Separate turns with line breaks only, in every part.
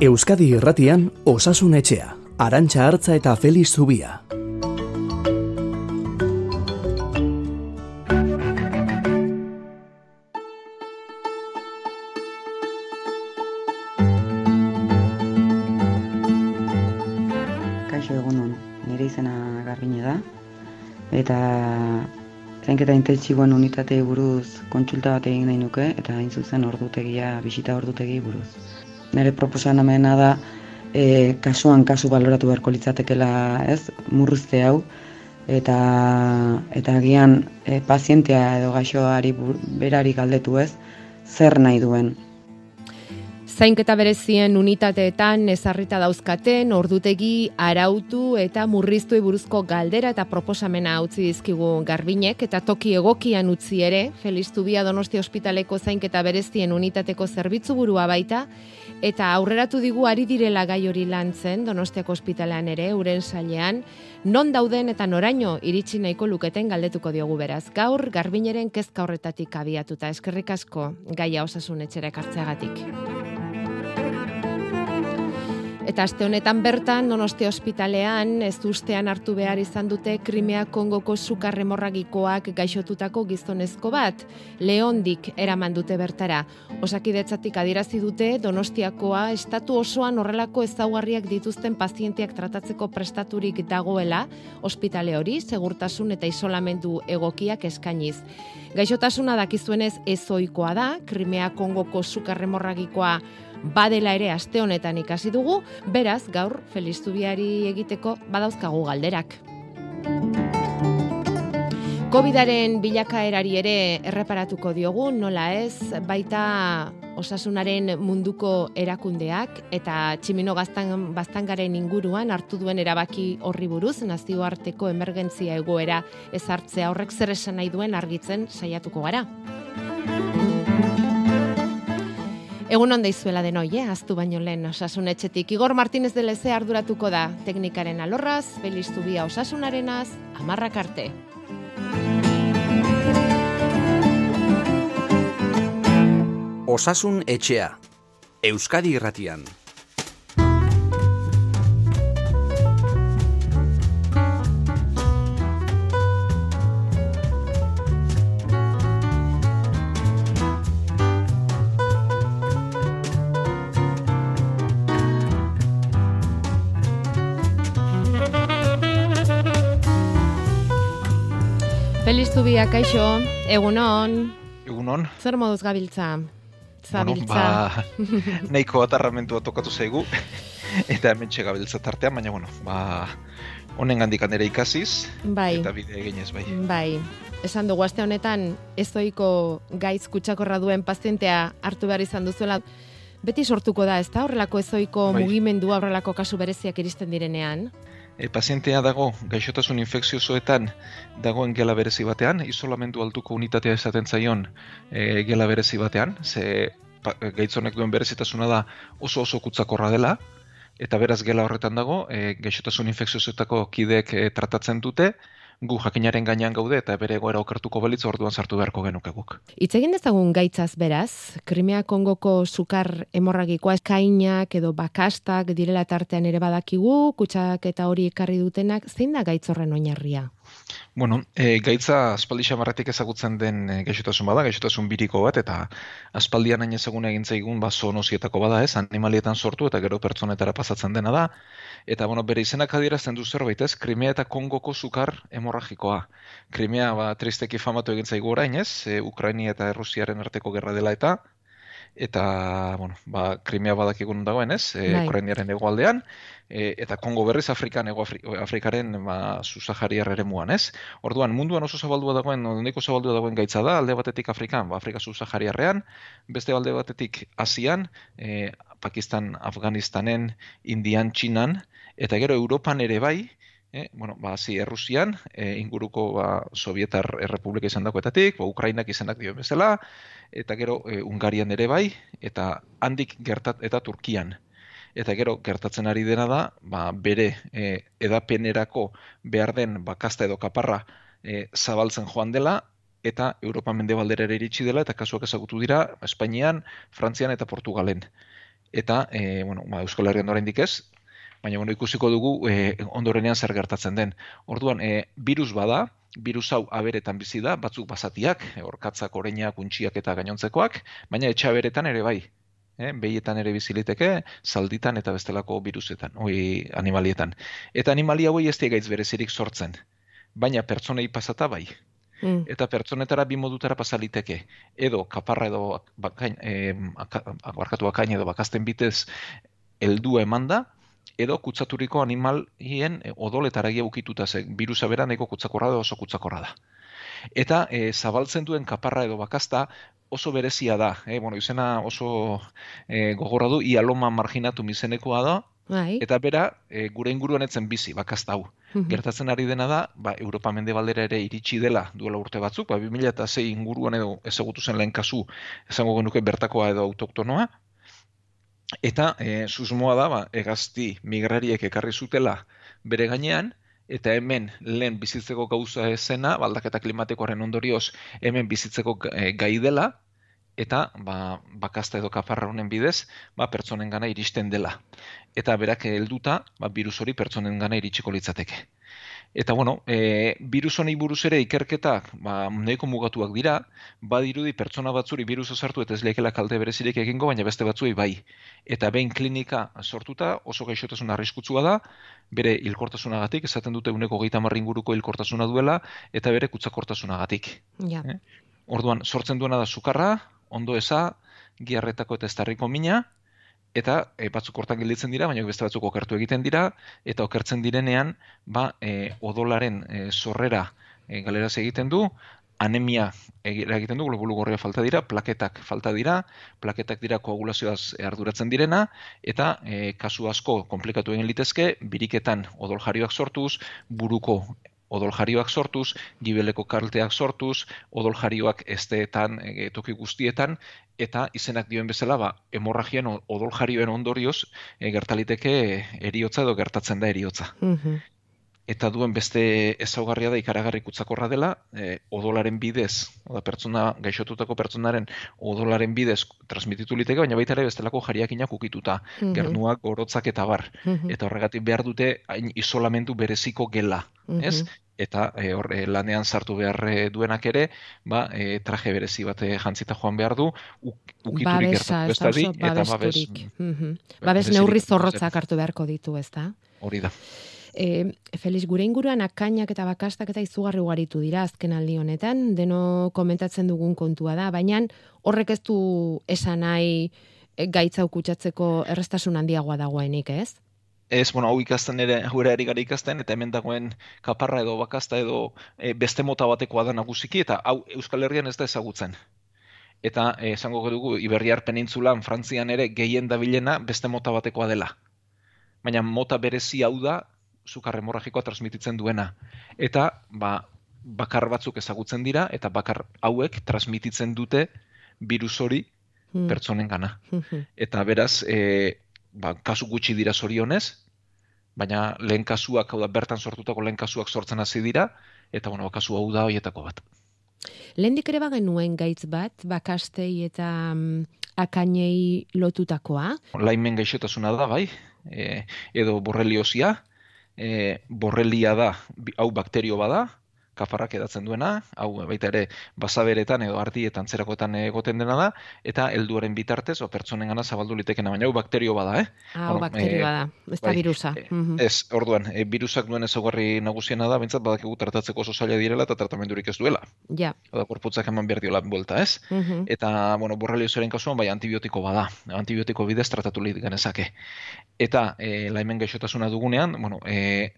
Euskadi Irratian Osasun Etxea, Arantxa Hartza eta Feliz Zubia.
Kaixo egunon, nire izena Garbine da eta zainketa intentsiboen unitatei buruz kontsulta bat egin nahi nuke eta hain zuzen ordutegia, bisita ordutegi buruz. Nire proposamena da e, kasuan kasu baloratu beharko litzatekela, ez? Murruzte hau eta eta agian e, pazientea edo gaixoari berari galdetu, ez? Zer nahi duen?
Zainketa berezien unitateetan ezarrita dauzkaten ordutegi arautu eta murriztu buruzko galdera eta proposamena utzi dizkigu garbinek eta toki egokian utzi ere Feliz Zubia Donosti Ospitaleko zainketa berezien unitateko zerbitzu burua baita eta aurreratu digu ari direla gai hori lantzen Donostiako ospitalean ere uren sailean non dauden eta noraino iritsi nahiko luketen galdetuko diogu beraz. Gaur garbineren kezka horretatik abiatuta eskerrik asko gaia osasun etxera ekartzeagatik. Eta aste honetan bertan Donostia ospitalean ez ustean hartu behar izan dute Krimea Kongoko sukar hemorragikoak gaixotutako gizonezko bat, Leondik eraman dute bertara. Osakidetzatik adierazi dute Donostiakoa estatu osoan horrelako ezaugarriak dituzten pazienteak tratatzeko prestaturik dagoela, ospitale hori segurtasun eta isolamendu egokiak eskainiz. Gaixotasuna dakizuenez ezoikoa da, Krimea Kongoko sukar hemorragikoa badela ere aste honetan ikasi dugu, beraz gaur Feliz Zubiari egiteko badauzkagu galderak. Covidaren bilakaerari ere erreparatuko diogu, nola ez, baita osasunaren munduko erakundeak eta tximino gaztan, baztangaren inguruan hartu duen erabaki horri buruz, nazioarteko emergentzia egoera ezartzea horrek zer esan nahi duen argitzen saiatuko gara. Egun onda izuela denoi, eh? aztu baino lehen osasun etxetik. Igor Martínez de Leze arduratuko da teknikaren alorraz, Feliz Zubia osasunarenaz, amarrak arte.
Osasun Etxea, Euskadi Irratian.
Zubia, kaixo, egunon,
Egunon.
zer moduz gabiltza? Zabiltza.
Bueno, ba, nahiko atarramentua tokatu zaigu, eta hemen gabiltza tartean, baina, bueno, ba, honen gandik ere ikasiz,
bai,
eta bide eginez, bai.
bai. Esan dugu aste honetan ezoiko gaitz kutsakorra duen pazientea hartu behar izan duzuela, beti sortuko da, ezta horrelako ezoiko
Bai.
mugimendua horrelako kasu bereziak iristen direnean.
E, pazientea dago gaixotasun infekziosoetan dagoen gela berezi batean, isolamendu altuko unitatea esaten zaion e, gela berezi batean, ze pa, gaitzonek duen berezitasuna da oso oso kutsakorra dela, eta beraz gela horretan dago, e, gaixotasun infekziosoetako kideek e, tratatzen dute, gu jakinaren gainean gaude eta bere egoera okertuko belitz orduan sartu beharko genuke guk.
Hitz egin dezagun gaitzaz beraz, Krimea Kongoko sukar hemorragikoa eskainak edo bakastak direla tartean ere badakigu, kutsak eta hori ekarri dutenak, zein da gaitz horren oinarria?
Bueno, e, gaitza aspaldi xamarretik ezagutzen den e, gaixotasun bada, gaixotasun biriko bat, eta aspaldian hain ezagun egin zaigun ba, zoonozietako bada ez, animalietan sortu eta gero pertsonetara pasatzen dena da, eta bueno, bere izenak adierazten du zerbait ez, Krimea eta Kongoko sukar hemorragikoa. Krimea ba, tristeki famatu egin zaigu orain ez, e, Ukrainia eta Errusiaren arteko gerra dela eta, eta, bueno, ba, Krimea badakigun dagoen ez, e,
Bai.
Ukrainiaren hegoaldean, e, eta Kongo berriz Afrikan, ego Afri, Afrikaren ba, Susahariar eremuan, ez? Orduan, munduan oso zabaldua dagoen, nahiko zabaldua dagoen gaitza da, alde batetik Afrikan, ba, Afrika Susahariarrean, beste alde batetik Asian, e, Pakistan, Afganistanen, Indian, Txinan, eta gero Europan ere bai, E, bueno, ba, zi, Errusian, e, inguruko ba, Sovietar Errepublika izan dagoetatik, ba, Ukrainak izanak dio bezala, eta gero e, Ungarian ere bai, eta handik gertat, eta Turkian. Eta gero gertatzen ari dena da, ba, bere e, edapenerako behar den bakasta edo kaparra e, zabaltzen joan dela, eta Europa mendebaldera ere iritsi dela, eta kasuak ezagutu dira Espainian, Frantzian eta Portugalen. eta e, bueno, ba, Euskal Herrian oraindik ez, baina bueno, ikusiko dugu e, ondorenean zer gertatzen den. Orduan, e, virus bada, virus hau aberetan bizi da, batzuk basatiak, e, orkatzak, oreinak, untxiak eta gainontzekoak, baina etxe aberetan ere bai. Eh, behietan ere biziliteke, zalditan eta bestelako virusetan, oi animalietan. Eta animalia hoi ez gaitz berezirik sortzen, baina pertsonei pasata bai. Mm. Eta pertsonetara bi modutara pasaliteke. Edo kaparra edo bakain, eh, akain edo bakasten bitez heldua emanda, edo kutsaturiko animalien eh, odoletara ukituta ze virusa bera nahiko kutsakorra da oso kutsakorra da. Eta e, zabaltzen duen kaparra edo bakasta oso berezia da. E, bueno, izena oso e, gogorra du, ialoma marginatu mizenekoa da, Bai. Eta bera, e, gure inguruan etzen bizi, bakazta hau. Mhm. Gertatzen ari dena da, ba, Europa mendebaldera ere iritsi dela duela urte batzuk, ba, 2006 inguruan edo ezagutu zen lehen kasu, esango genuke bertakoa edo autoktonoa, Eta e, susmoa da, ba, egazti migrariek ekarri zutela bere gainean, eta hemen lehen bizitzeko gauza esena, baldaketa klimatikoaren ondorioz, hemen bizitzeko e, gai dela, eta ba, bakazta edo kaparra honen bidez, ba, pertsonen gana iristen dela. Eta berak helduta, ba, virus hori pertsonen gana iritsiko litzateke. Eta bueno, e, virus honi buruz ere ikerketak ba, nahiko mugatuak dira, badirudi pertsona batzuri virusa sartu eta ez lekela kalte berezirik egingo, baina beste batzuei bai. Eta behin klinika sortuta oso gaixotasun arriskutsua da, bere hilkortasunagatik, esaten dute uneko geita marringuruko hilkortasuna duela, eta bere kutsakortasunagatik. Ja. Eh? Orduan, sortzen duena da sukarra, ondo eza, giarretako eta estarriko mina, eta e, batzuk hortan gelditzen dira, baina beste batzuk okertu egiten dira, eta okertzen direnean, ba, e, odolaren e, sorrera e, galeraz egiten du, anemia egiten du, globulu gorria falta dira, plaketak falta dira, plaketak dira koagulazioaz arduratzen direna, eta e, kasu asko komplikatu egin litezke, biriketan odol jarioak sortuz, buruko odol jarioak sortuz, gibeleko karteak sortuz, odol jarioak esteetan, e, toki guztietan, eta izenak dioen bezala, ba, hemorragian odol jarioen ondorioz, e, gertaliteke eriotza edo gertatzen da eriotza. Mm Eta duen beste ezaugarria da ikaragarri kutsakorra dela, e, odolaren bidez, oda pertsona, gaixotutako pertsonaren odolaren bidez transmititu liteke, baina baita ere bestelako jariakinak ukituta, mm gernuak, gorotzak eta bar. Mhm. Eta horregatik behar dute hain isolamentu bereziko gela, ez? Mhm eta e, hor, e, lanean sartu behar e, duenak ere, ba, e, traje berezi bat jantzita joan behar du, ukiturik gertatu ez da di, eta babes...
Mm Babes neurri zorrotzak hartu beharko ditu, ez da?
Hori da.
E, Felix, gure inguruan akainak eta bakastak eta izugarri ugaritu dira azken aldi honetan, deno komentatzen dugun kontua da, baina horrek ez du esan nahi gaitza ukutsatzeko errestasun handiagoa dagoenik, ez?
ez, bueno, hau ikasten ere, hau ere gara ikasten, eta hemen dagoen kaparra edo bakasta edo e, beste mota batekoa da nagusiki, eta hau Euskal Herrian ez da ezagutzen. Eta e, esango dugu, Iberriar penintzulan, Frantzian ere, gehien dabilena beste mota batekoa dela. Baina mota berezi hau da, zukar hemorragikoa transmititzen duena. Eta, ba, bakar batzuk ezagutzen dira, eta bakar hauek transmititzen dute virus hori hmm. pertsonen gana. Hmm. Eta beraz, e, ba, kasu gutxi dira zorionez, baina lehen kasuak, hau da, bertan sortutako lehen kasuak sortzen hasi dira, eta bueno, kasu hau da hoietako bat.
Lehen ere bagen nuen gaitz bat, bakastei eta um, akainei lotutakoa?
Laimen gaixotasuna da, bai, e, edo borreliosia, e, borrelia da, hau bakterio bada, kafarrak edatzen duena, hau baita ere basaberetan edo ardietan zerakoetan egoten dena da, eta helduaren bitartez, o pertsonen gana zabaldu litekena, baina hau bakterio bada, eh?
Ah, bueno, bakterio eh, bada, ez da bai, virusa.
E, ez, orduan, e, virusak duen ezaugarri nagusiena da, bintzat badakigu tratatzeko oso zaila direla eta tratamendurik ez duela.
Ja.
Oda, korputzak eman behar diola buelta, ez? Eta, bueno, borreliozoren kasuan, bai, antibiotiko bada. Antibiotiko bidez tratatu lehit genezake. Eta, e, laimen gaixotasuna dugunean, bueno, e,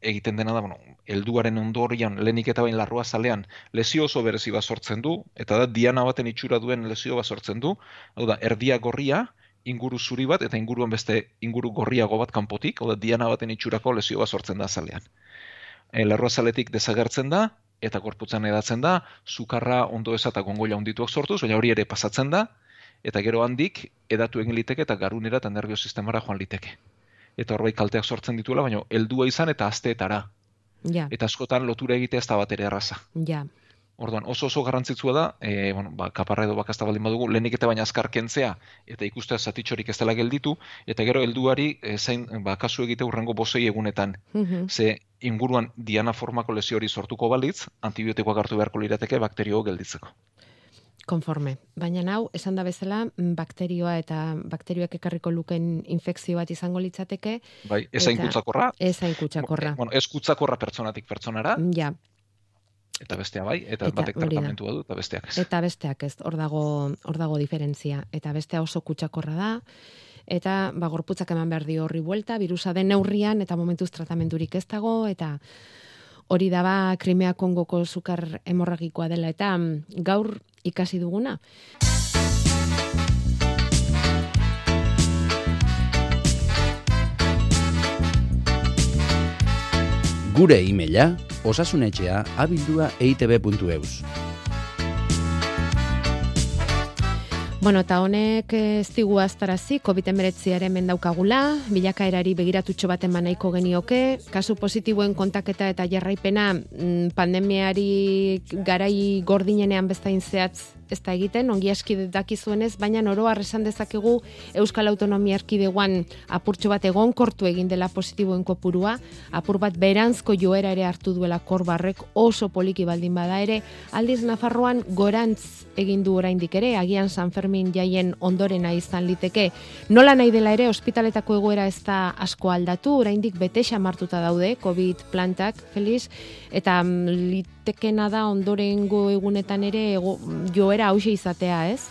egiten dena da, bueno, helduaren ondorian lehenik eta bain larrua zalean lesio oso berezi bat sortzen du, eta da diana baten itxura duen lesio bat sortzen du, hau da, erdia gorria, inguru zuri bat, eta inguruan beste inguru gorriago bat kanpotik, hau da, diana baten itxurako lesio bat sortzen da zalean. E, larrua zaletik desagertzen da, eta korputzan edatzen da, sukarra ondo ez eta gongoila ondituak sortuz, baina hori ere pasatzen da, eta gero handik edatu egin liteke eta garunera eta nervio sistemara joan liteke eta horbait kalteak sortzen dituela, baina heldua izan eta asteetara.
Ja.
Eta askotan lotura egitea ez da bat ere erraza.
Ja.
Orduan, oso oso garrantzitsua da, e, bueno, ba, kaparra edo bakazta baldin badugu, lehenik eta baina azkar kentzea, eta ikustea zatitxorik ez dela gelditu, eta gero helduari e, zain, ba, kasu egite urrengo bosei egunetan.
Mhm.
Ze inguruan diana formako lesio hori sortuko balitz, antibiotikoak hartu beharko lirateke bakterio gelditzeko.
Konforme. Baina hau, esan da bezala, mm, bakterioa eta bakterioak ekarriko luken infekzio bat izango litzateke.
Bai, ez hain
Eta-
kutsakorra,
Ez hain kutsakorra.
bueno, ez kutsakorra pertsonatik pertsonara,
Ja,
eta bestea bai, eta,
Eta
batek tratamentua du, eta besteak ez.
eta besteak ez, hor dago, hor dago diferentzia. Eta bestea oso kutsakorra da, eta ba, gorputzak eman behar dio horri buelta, virusa den neurrian, eta momentuz tratamendurik ez dago, eta hori da ba, Krimea Kongoko sukar hemorragikoa dela, eta mm, gaur ikasi duguna.
Gure e-maila osasunetxea abildua eitb.eus.
Bueno, eta honek ez digu aztarazi, COVID-19 hemen daukagula, bilakaerari begiratutxo baten banaiko genioke, kasu positiboen kontaketa eta jarraipena mm, pandemiari garai gordinenean bestain zehatz ez da egiten, ongi aski dakizuenez, baina oroar esan dezakegu Euskal Autonomia Erkidegoan apurtxo bat egonkortu egin dela positiboen kopurua, apur bat beranzko joera ere hartu duela korbarrek oso poliki baldin bada ere, aldiz Nafarroan gorantz egin du oraindik ere, agian San Fermin jaien ondorena izan liteke. Nola nahi dela ere, ospitaletako egoera ez da asko aldatu, oraindik bete xamartuta daude COVID plantak, Feliz, eta mm, litekena da ondorengo egunetan ere ego, joera hause izatea, ez?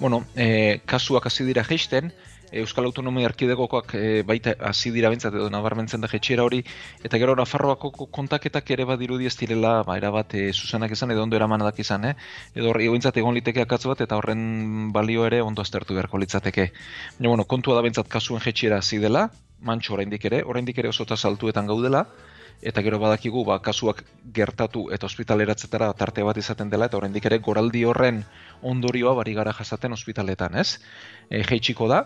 Bueno, e, kasuak hasi dira jeisten, Euskal Autonomia Erkidegokoak e, baita hasi dira bintzat edo nabarmentzen da jetxiera hori, eta gero Nafarroako ko- kontaketak ere badirudi ez direla, ba, erabat e, zuzenak izan edo ondo eramanak izan, eh? edo horri bintzat egon liteke akatz bat, eta horren balio ere ondo aztertu beharko litzateke. Baina, bueno, kontua da bintzat kasuen jetxiera hasi dela, mantxo oraindik ere, oraindik ere oso saltuetan gaudela, eta gero badakigu ba, kasuak gertatu eta ospitaleratzetara tarte bat izaten dela eta oraindik ere goraldi horren ondorioa bari gara jasaten ospitaletan, ez? E, jeitsiko da,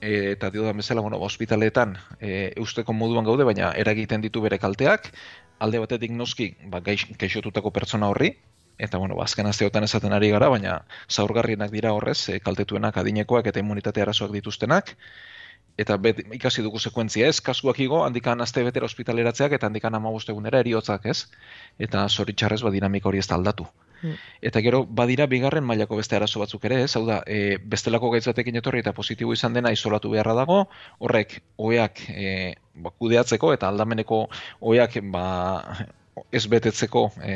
e, eta dio da bezala, bueno, ba, ospitaletan e, eusteko moduan gaude, baina eragiten ditu bere kalteak, alde batetik noski, ba, gaix, gaixotutako pertsona horri, eta bueno, ba, azken asteotan esaten ari gara, baina zaurgarrienak dira horrez, e, kaltetuenak adinekoak eta immunitate arazoak dituztenak, eta bet, ikasi dugu sekuentzia ez, kasuak igo, handikan aste betera ospitaleratzeak, eta handikan amabost egunera eriotzak ez, eta zoritxarrez ba, dinamika hori ez da aldatu.
Mm.
Eta gero, badira bigarren mailako beste arazo batzuk ere, ez, hau da, e, bestelako gaitz batekin etorri eta positibo izan dena isolatu beharra dago, horrek oeak e, ba, kudeatzeko eta aldameneko oeak ba, ez betetzeko e,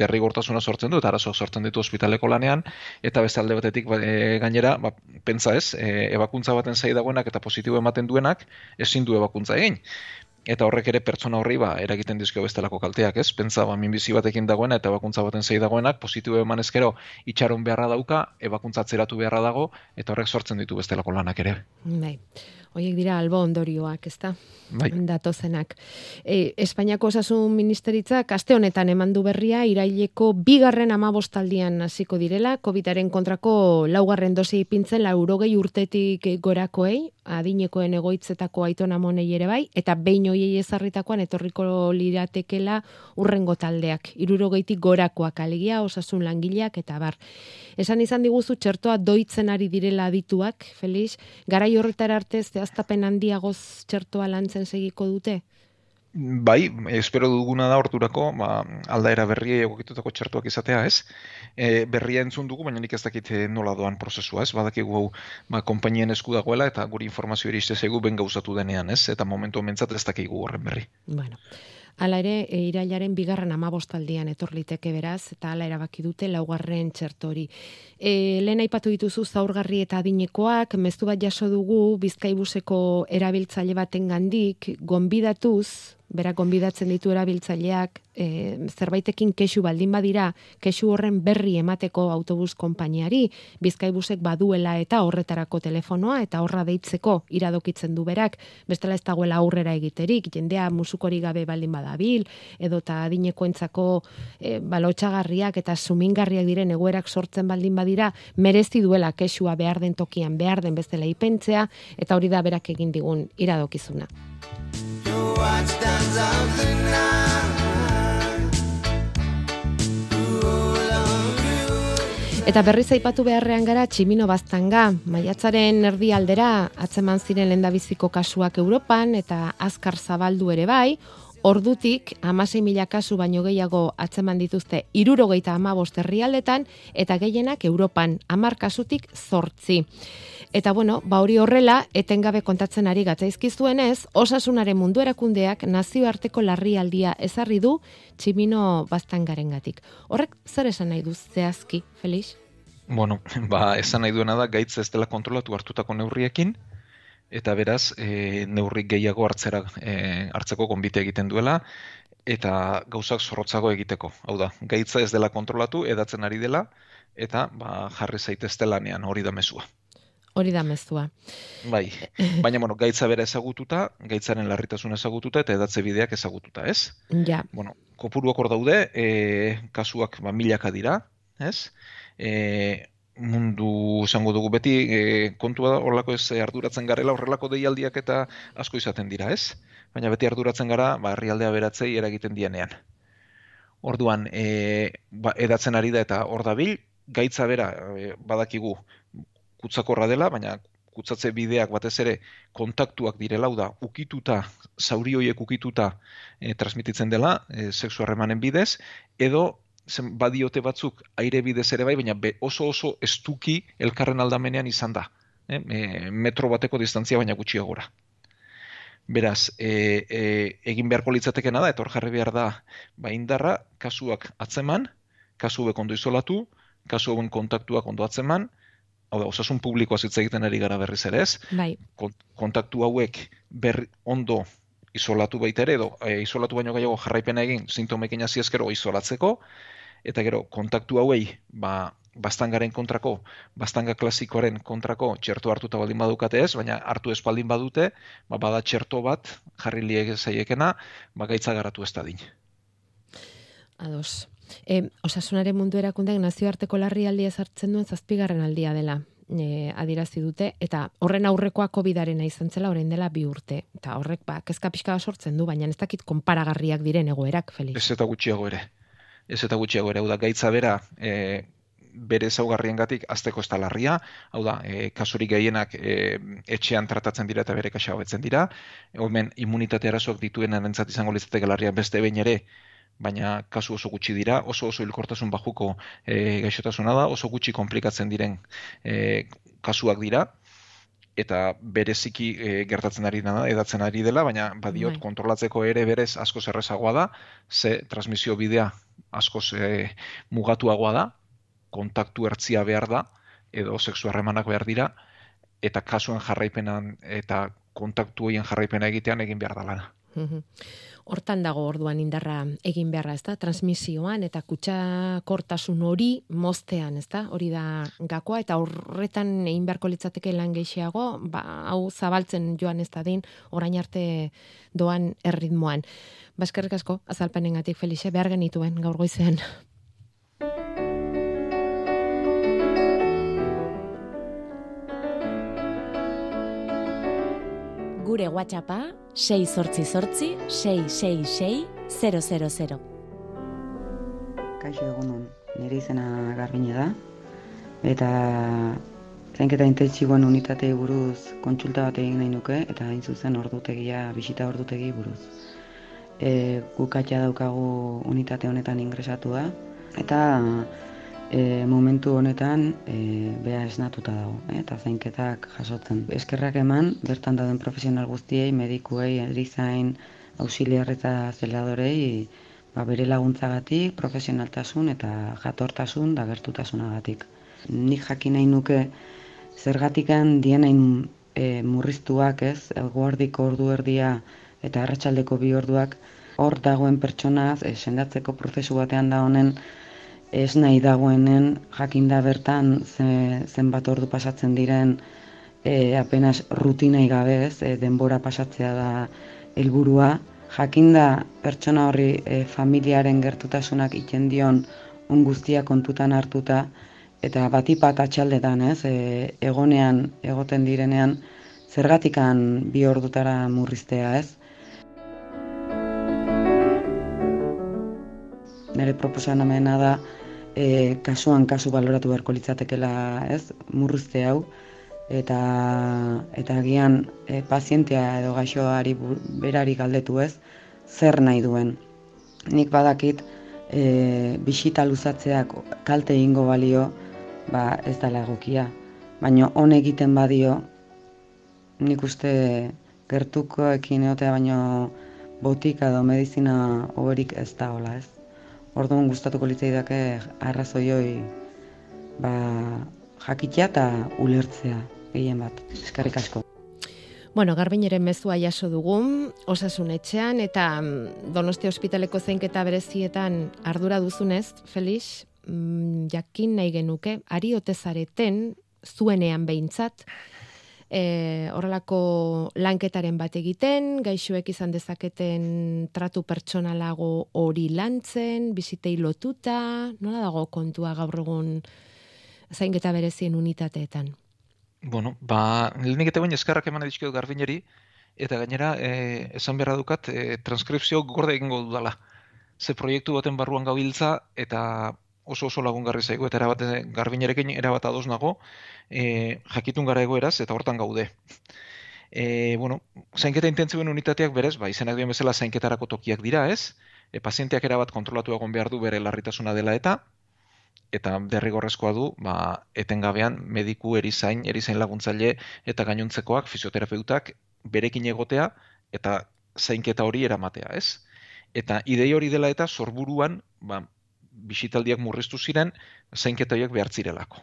derrigortasuna sortzen du eta arazoak sortzen ditu ospitaleko lanean eta beste alde batetik ba, e, gainera ba, pentsa ez, e, ebakuntza baten zai dagoenak eta positibo ematen duenak ezin du ebakuntza egin eta horrek ere pertsona horri ba eragiten dizkio bestelako kalteak, ez? Pentsa ba minbizi batekin dagoena eta ebakuntza baten sei dagoenak positibo eman ezkero itxaron beharra dauka, ebakuntza atzeratu beharra dago eta horrek sortzen ditu bestelako lanak ere.
Bai. Hoiek dira albo ondorioak, ezta?
Bai.
Datozenak. E, Espainiako osasun ministeritzak aste honetan eman du berria iraileko bigarren amabostaldian hasiko direla, COVIDaren kontrako laugarren dosi ipintzen laurogei urtetik gorakoei, adinekoen egoitzetako aitona monei ere bai, eta behin hoiei ezarritakoan etorriko liratekela urrengo taldeak, irurogeitik gorakoak alegia, osasun langileak eta bar. Esan izan diguzu txertoa doitzen ari direla adituak, Felix, garai horretara arte zehaztapen handiagoz txertoa lantzen segiko dute?
Bai, espero duguna da horturako, ba, aldaera berriei egokitutako txertuak izatea, ez? E, berria entzun dugu, baina nik ez dakit eh, nola doan prozesua, ez? Badakigu hau, ba, konpainien esku dagoela eta guri informazio iriste zaigu ben gauzatu denean, ez? Eta momentu homentzat ez dakigu horren berri.
Bueno, Hala ere, e, irailaren bigarren amabostaldian etorliteke beraz, eta hala erabaki dute laugarren txerto hori. E, lehen aipatu dituzu zaurgarri eta adinekoak, mezu bat jaso dugu bizkaibuseko erabiltzaile baten gandik, gonbidatuz, berak gonbidatzen ditu erabiltzaileak, e, zerbaitekin kesu baldin badira, kesu horren berri emateko autobus konpainiari, bizkaibusek baduela eta horretarako telefonoa, eta horra deitzeko iradokitzen du berak, bestela ez dagoela aurrera egiterik, jendea musukori gabe baldin badabil, edo eta adinekoentzako e, balotxagarriak eta sumingarriak diren egoerak sortzen baldin badira, merezi duela kesua behar den tokian, behar den bezala ipentzea, eta hori da berak egin digun iradokizuna. Eta berriz aipatu beharrean gara tximino baztanga, maiatzaren erdi aldera, atzeman ziren lendabiziko kasuak Europan eta azkar zabaldu ere bai, ordutik amasei mila kasu baino gehiago atzeman dituzte irurogeita amabost herrialdetan eta gehienak Europan amar kasutik zortzi. Eta bueno, ba hori horrela, etengabe kontatzen ari gatzaizkizuenez, osasunaren mundu erakundeak nazioarteko larrialdia ezarri du tximino baztangaren gatik. Horrek zer esan nahi duz zehazki, Felix?
Bueno, ba, esan nahi duena da, gaitz ez dela kontrolatu hartutako neurriekin, eta beraz e, neurrik gehiago hartzera e, hartzeko konbite egiten duela eta gauzak zorrotzago egiteko. Hau da, gaitza ez dela kontrolatu, edatzen ari dela eta ba, jarri zaitezte lanean hori da mezua.
Hori da mezua.
Bai, baina bueno, gaitza bera ezagututa, gaitzaren larritasun ezagututa eta edatze bideak ezagututa, ez?
Ja.
Bueno, kopuruak hor daude, e, kasuak ba, milaka dira, ez? E, mundu esango dugu beti e, kontua da horrelako ez arduratzen garela horrelako deialdiak eta asko izaten dira, ez? Baina beti arduratzen gara ba herrialdea beratzei eragiten dienean. Orduan, e, ba, edatzen ari da eta hor dabil, gaitza bera e, badakigu kutsakorra dela, baina kutsatze bideak batez ere kontaktuak direla, da ukituta, zauri horiek ukituta e, transmititzen dela, e, sexu harremanen bidez, edo zen badiote batzuk aire bidez ere bai, baina oso oso estuki elkarren aldamenean izan da. Eh? metro bateko distantzia baina gutxiagora. Beraz, e, e, egin beharko litzatekena da, etor jarri behar da, ba indarra, kasuak atzeman, kasu hauek ondo izolatu, kasu hauen kontaktuak ondo atzeman, hau da, osasun publikoa zitza egiten ari gara berriz ere ez,
bai.
kontaktu hauek berri ondo isolatu baita ere, edo e, isolatu baino gehiago jarraipena egin, sintomekin hasi ezkero isolatzeko, eta gero kontaktu hauei ba bastangaren kontrako, bastanga klasikoaren kontrako txerto hartuta baldin badukate ez, baina hartu espaldin badute, ba bada txerto bat jarri liege zaiekena, ba gaitza garatu ez dadin.
Ados. E, osasunaren mundu erakundeak nazioarteko larrialdia ezartzen duen zazpigarren aldia dela e, adirazi dute, eta horren aurrekoa COVID-aren izan zela orain dela bi urte. Eta horrek, ba, kezka pixka sortzen du, baina ez dakit konparagarriak diren egoerak, Felix.
Ez eta gutxiago ere ez eta gutxiago ere, hau da, gaitza bera, e, bere zaugarrien gatik, azteko ez larria, hau da, e, kasurik gehienak e, etxean tratatzen dira eta bere kaxa hobetzen dira, hemen immunitate arazoak dituen erantzat izango litzateke larria beste behin ere, baina kasu oso gutxi dira, oso oso hilkortasun bajuko e, gaixotasuna da, oso gutxi komplikatzen diren e, kasuak dira, eta bereziki e, gertatzen ari dena, edatzen ari dela, baina badiot bai. kontrolatzeko ere berez asko zerrezagoa da, ze transmisio bidea asko ze mugatuagoa da, kontaktu ertzia behar da, edo sexu harremanak behar dira, eta kasuen jarraipenan eta kontaktu horien jarraipena egitean egin behar da lana.
Hortan dago orduan indarra egin beharra, ezta? Transmisioan eta kutsakortasun hori moztean, ezta? Hori da gakoa eta horretan egin beharko litzateke lan gehiago, ba hau zabaltzen joan ez da din orain arte doan erritmoan. Baskerrik asko azalpenengatik Felixe behar genituen gaur goizean.
Gure WhatsAppa 688 666 000.
Kaixo egunon, nire izena garbine da, eta zainketa intentsiboen unitatei buruz kontsulta bat egin nahi nuke, eta hain zuzen ordutegia, bisita ordutegi buruz. E, gukatxa daukagu unitate honetan ingresatua, eta e, momentu honetan e, beha esnatuta dago, e, eta zainketak jasotzen. Eskerrak eman, bertan dauden profesional guztiei, medikuei, erizain, auxiliar eta zeladorei, ba, bere laguntzagatik, profesionaltasun eta jatortasun da gertutasunagatik. Nik jakin nahi nuke zergatikan dienain e, murriztuak ez, guardiko ordu erdia eta arratsaldeko bi orduak, hor dagoen pertsonaz, e, sendatzeko prozesu batean da honen, ez nahi dagoenen jakinda bertan ze, zenbat ordu pasatzen diren e, apenas rutinai gabe ez, e, denbora pasatzea da helburua. Jakinda pertsona horri e, familiaren gertutasunak iten dion on guztia kontutan hartuta eta batipat atxaldetan ez, e, egonean egoten direnean zergatikan bi ordutara murriztea ez. Nere proposamena da e, kasuan kasu baloratu beharko litzatekela, ez, murruzte hau, eta eta agian e, pazientea edo gaixoari berari galdetu ez, zer nahi duen. Nik badakit, e, bisita luzatzeak kalte ingo balio, ba ez dela egokia. Baina hon egiten badio, nik uste gertuko ekin egotea baino botika edo medizina hoberik ez da hola ez. Orduan gustatuko litzaidake arrazoi hoi ba, jakitea eta ulertzea gehien bat. Eskerrik asko.
Bueno, garbineren mezua jaso dugu, osasun etxean, eta mm, donosti ospitaleko zeinketa berezietan ardura duzunez, Felix, mm, jakin nahi genuke, ari otezareten zuenean behintzat, e, horrelako lanketaren bat egiten, gaixoek izan dezaketen tratu pertsonalago hori lantzen, bizitei lotuta, nola dago kontua gaur egun zainketa berezien unitateetan?
Bueno, ba, lehenik eta baina eskarrak eman edizkio garbineri, eta gainera, e, esan beharra dukat, e, transkripzio gorde egingo dudala. Ze proiektu baten barruan gabiltza, eta oso oso lagungarri zaigu eta erabat garbinerekin erabat ados nago e, jakitun gara egoeraz eta hortan gaude. E, bueno, zainketa intentzioen unitateak berez, ba, izenak duen bezala zainketarako tokiak dira, ez? E, pazienteak erabat kontrolatu egon behar du bere larritasuna dela eta eta derrigorrezkoa du, ba, etengabean mediku erizain, erizain laguntzaile eta gainontzekoak, fisioterapeutak, berekin egotea eta zainketa hori eramatea, ez? Eta idei hori dela eta sorburuan, ba, bisitaldiak murriztu ziren, zainketa horiek behar zirelako.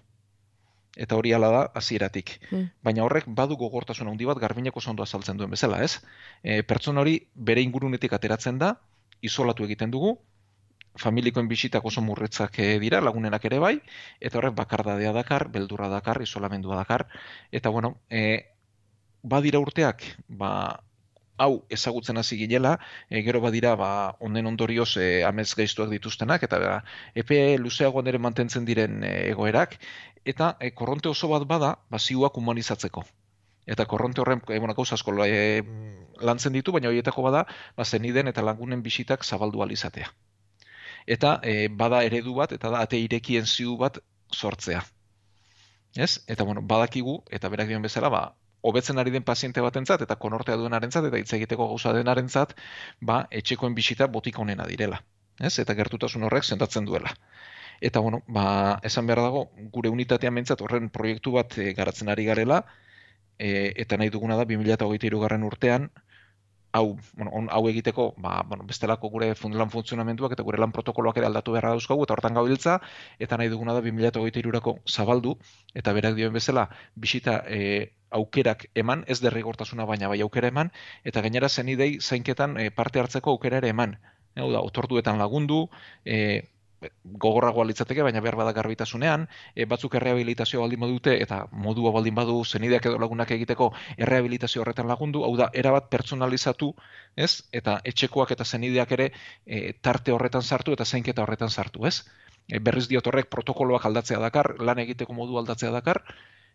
Eta hori ala da, hasieratik. Mm. Baina horrek badu gogortasun handi bat garbineko zondoa saltzen duen bezala, ez? E, pertsona hori bere ingurunetik ateratzen da, isolatu egiten dugu, familikoen bisitak oso murretzak eh, dira, lagunenak ere bai, eta horrek bakardadea dakar, beldurra dakar, isolamendua dakar, eta bueno, e, badira urteak, ba, hau ezagutzen hasi ginela, e, gero badira ba onden ondorioz e, amez gaiztuak dituztenak eta epe luzeagoan ere mantentzen diren e, egoerak eta e, korronte oso bat bada ba ziuak humanizatzeko. Eta korronte horren e, bueno, gauza asko e, lantzen ditu, baina horietako bada ba zeniden eta lagunen bisitak zabaldu alizatea. Eta e, bada eredu bat eta da ate irekien ziu bat sortzea. Ez? Eta bueno, badakigu eta berak dion bezala, ba, hobetzen ari den paziente batentzat eta konortea duenarentzat eta hitz egiteko gauza denarentzat, ba etxekoen bisita botik honena direla, ez? Eta gertutasun horrek sentatzen duela. Eta bueno, ba, esan behar dago, gure unitatea mentzat horren proiektu bat e, garatzen ari garela, e, eta nahi duguna da 2023 garren urtean, hau, bueno, on, hau egiteko, ba, bueno, bestelako gure lan funtzionamenduak eta gure lan protokoloak ere aldatu beharra dauzkagu eta hortan gabiltza, eta nahi duguna da 2023 zabaldu, eta berak dioen bezala, bisita e, aukerak eman, ez derrigortasuna baina bai aukera eman, eta gainera zen idei zainketan e, parte hartzeko aukera ere eman. Hau da, otorduetan lagundu, e, gogorragoa litzateke, baina behar bada garbitasunean, e, batzuk errehabilitazio baldin badute eta modua baldin badu zenideak edo lagunak egiteko errehabilitazio horretan lagundu, hau da, erabat pertsonalizatu, ez? Eta etxekoak eta zenideak ere e, tarte horretan sartu eta zainketa horretan sartu, ez? E, berriz diot horrek protokoloak aldatzea dakar, lan egiteko modu aldatzea dakar,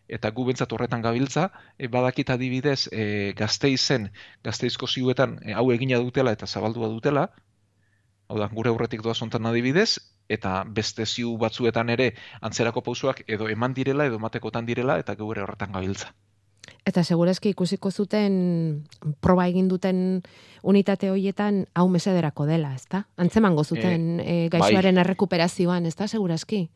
eta gu bentsat horretan gabiltza, e, badakit adibidez e, gazteizen, gazteizko ziuetan e, hau egina dutela eta zabaldua dutela, hau da, gure aurretik doa zontan adibidez, eta beste ziu batzuetan ere antzerako pausuak edo eman direla edo matekotan direla eta gure horretan gabiltza.
Eta segurazki ikusiko zuten proba egin duten unitate hoietan hau mesederako dela, ezta? Antzemango zuten e, e, gaixoaren bai. errekuperazioan, ezta segurazki?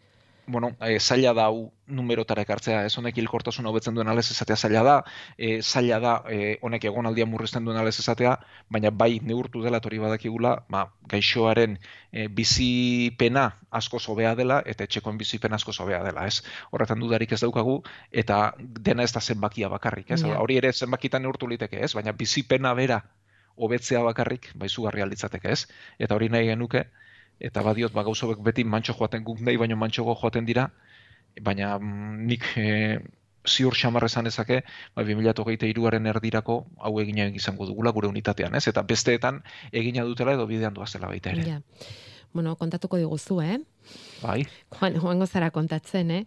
Bueno, e, zaila da hau numerotara ekartzea, ez honek hilkortasun hobetzen duen alez esatea zaila da, e, zaila da e, honek egonaldia murrizten duen alez esatea, baina bai neurtu dela tori badakigula, ba, gaixoaren e, bizipena asko zobea dela, eta etxekoen bizipena asko zobea dela, ez? Horretan dudarik ez daukagu, eta dena ez da zenbakia bakarrik, ez? Hori ere zenbakitan neurtu liteke, ez? Baina bizipena bera hobetzea bakarrik, bai zugarri alditzateke, ez? Eta hori nahi genuke, eta badiot ba gauzobek beti mantxo joaten guk nahi baino mantxogo joaten dira baina mm, nik e, ziur xamar esan ezake ba 2023aren erdirako hau egina izango dugula gure unitatean ez eta besteetan egina dutela edo bidean doazela baita ere
ja. Bueno, kontatuko diguzu, eh?
Bai.
Juan, Juan zara kontatzen, eh?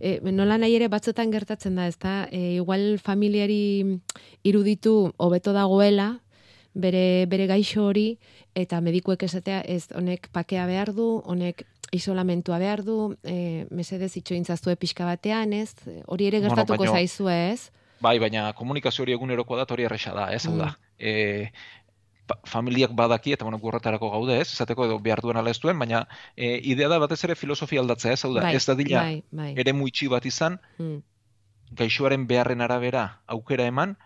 E, nola nahi ere batzutan gertatzen da, ezta? E, igual familiari iruditu hobeto dagoela, bere, bere gaixo hori, eta medikuek esatea ez honek pakea behar du, honek isolamentua behar du, e, mesedez itxointzazue pixka batean, ez? Hori ere
Bueno,
gertatuko
baino-
zaizu, ez?
Bai, baina komunikazio hori egunerokoa da, hori erresa da, ez, hau da.
Mm.
E, familiak badaki, eta bueno, gurretarako gaude, ez, esateko edo behar duen ala ez duen, baina e, idea da batez ere filosofia aldatzea, ez, hau da,
bai,
ez da dila
bai, bai.
ere muitxi bat izan,
Mm.
gaixoaren beharren arabera aukera eman,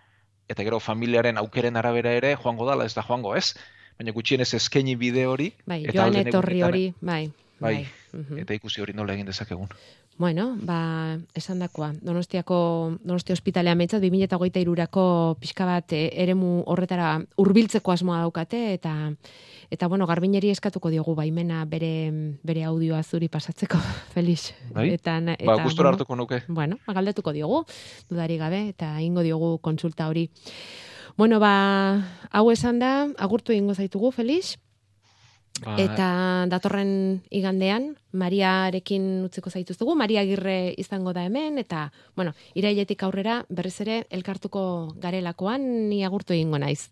eta gero familiaren aukeren arabera ere joango dala, ez da joango, ez? Baina gutxienez eskaini bide hori,
Bai,
eta
joan etorri hori, bai.
Bai,
Mhm.
eta ikusi hori nola egin dezakegun.
Bueno, ba, esan dakoa, Donostiako, Donostia ospitalea metzat, 2008 irurako pixka bat e, eremu horretara hurbiltzeko asmoa daukate, eta eta bueno, garbineri eskatuko diogu baimena bere, bere audioa zuri pasatzeko, Felix.
Bai?
Eta,
Ba,
eta,
gustora
bueno,
hartuko nuke.
Bueno, ba, galdetuko diogu, dudari gabe, eta ingo diogu kontsulta hori. Bueno, ba, hau esan da, agurtu egingo zaitugu, Felix,
Ba,
Eta datorren igandean, Mariarekin utziko zaituztugu, Maria Agirre izango da hemen, eta, bueno, irailetik aurrera berriz ere elkartuko garelakoan ni agurtu egingo naiz.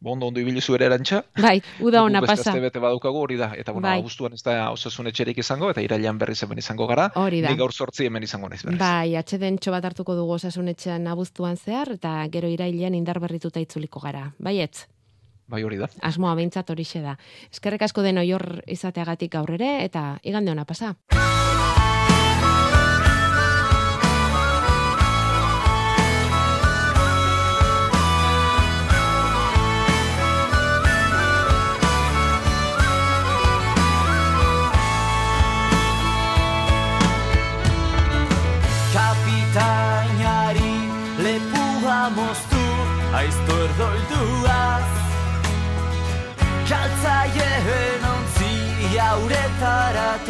Bondo ondo ibili zu ere erantxa.
Bai, uda ona
beste
pasa.
aste bete badaukagu hori da. Eta bueno,
Bai.
abuztuan ez da osasun etxerik izango, eta irailean berriz hemen izango gara.
Hori da.
Ni gaur sortzi hemen izango naiz berriz.
Bai, atxeden bat hartuko dugu osasunetxean abuztuan zehar, eta gero irailean indar berrituta itzuliko gara. Baietz,
Bai hori da.
asmoa behintzat horixe da. Eskerrek asko den oior izateagatik aurrere, eta igande ona pasa.
Jauretaratu Eriotzak